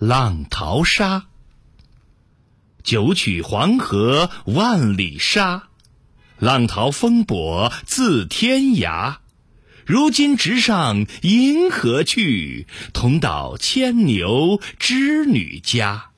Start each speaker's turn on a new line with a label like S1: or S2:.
S1: 浪淘沙。九曲黄河万里沙浪淘风簸自天涯。如今直上银河去同到牵牛织女家。